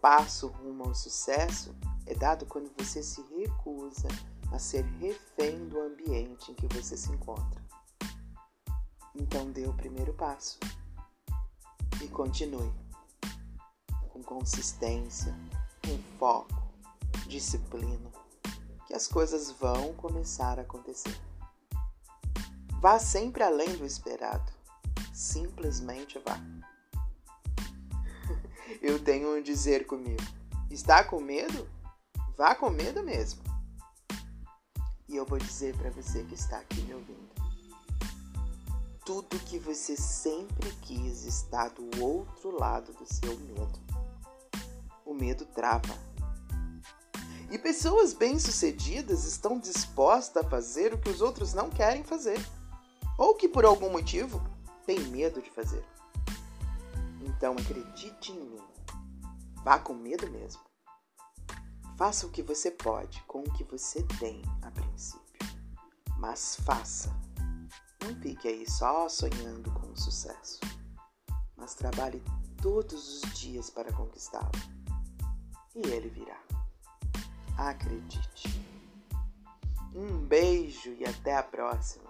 passo rumo ao sucesso é dado quando você se recusa a ser refém do ambiente em que você se encontra. Então dê o primeiro passo e continue com consistência, com foco, disciplina, que as coisas vão começar a acontecer. Vá sempre além do esperado. Simplesmente vá. Eu tenho um dizer comigo. Está com medo? Vá com medo mesmo. E eu vou dizer para você que está aqui me ouvindo. Tudo que você sempre quis está do outro lado do seu medo. O medo trava. E pessoas bem-sucedidas estão dispostas a fazer o que os outros não querem fazer, ou que por algum motivo têm medo de fazer. Então acredite em mim. Vá com medo mesmo. Faça o que você pode com o que você tem a princípio. Mas faça. Não fique aí só sonhando com o sucesso. Mas trabalhe todos os dias para conquistá-lo. E ele virá. Acredite. Um beijo e até a próxima.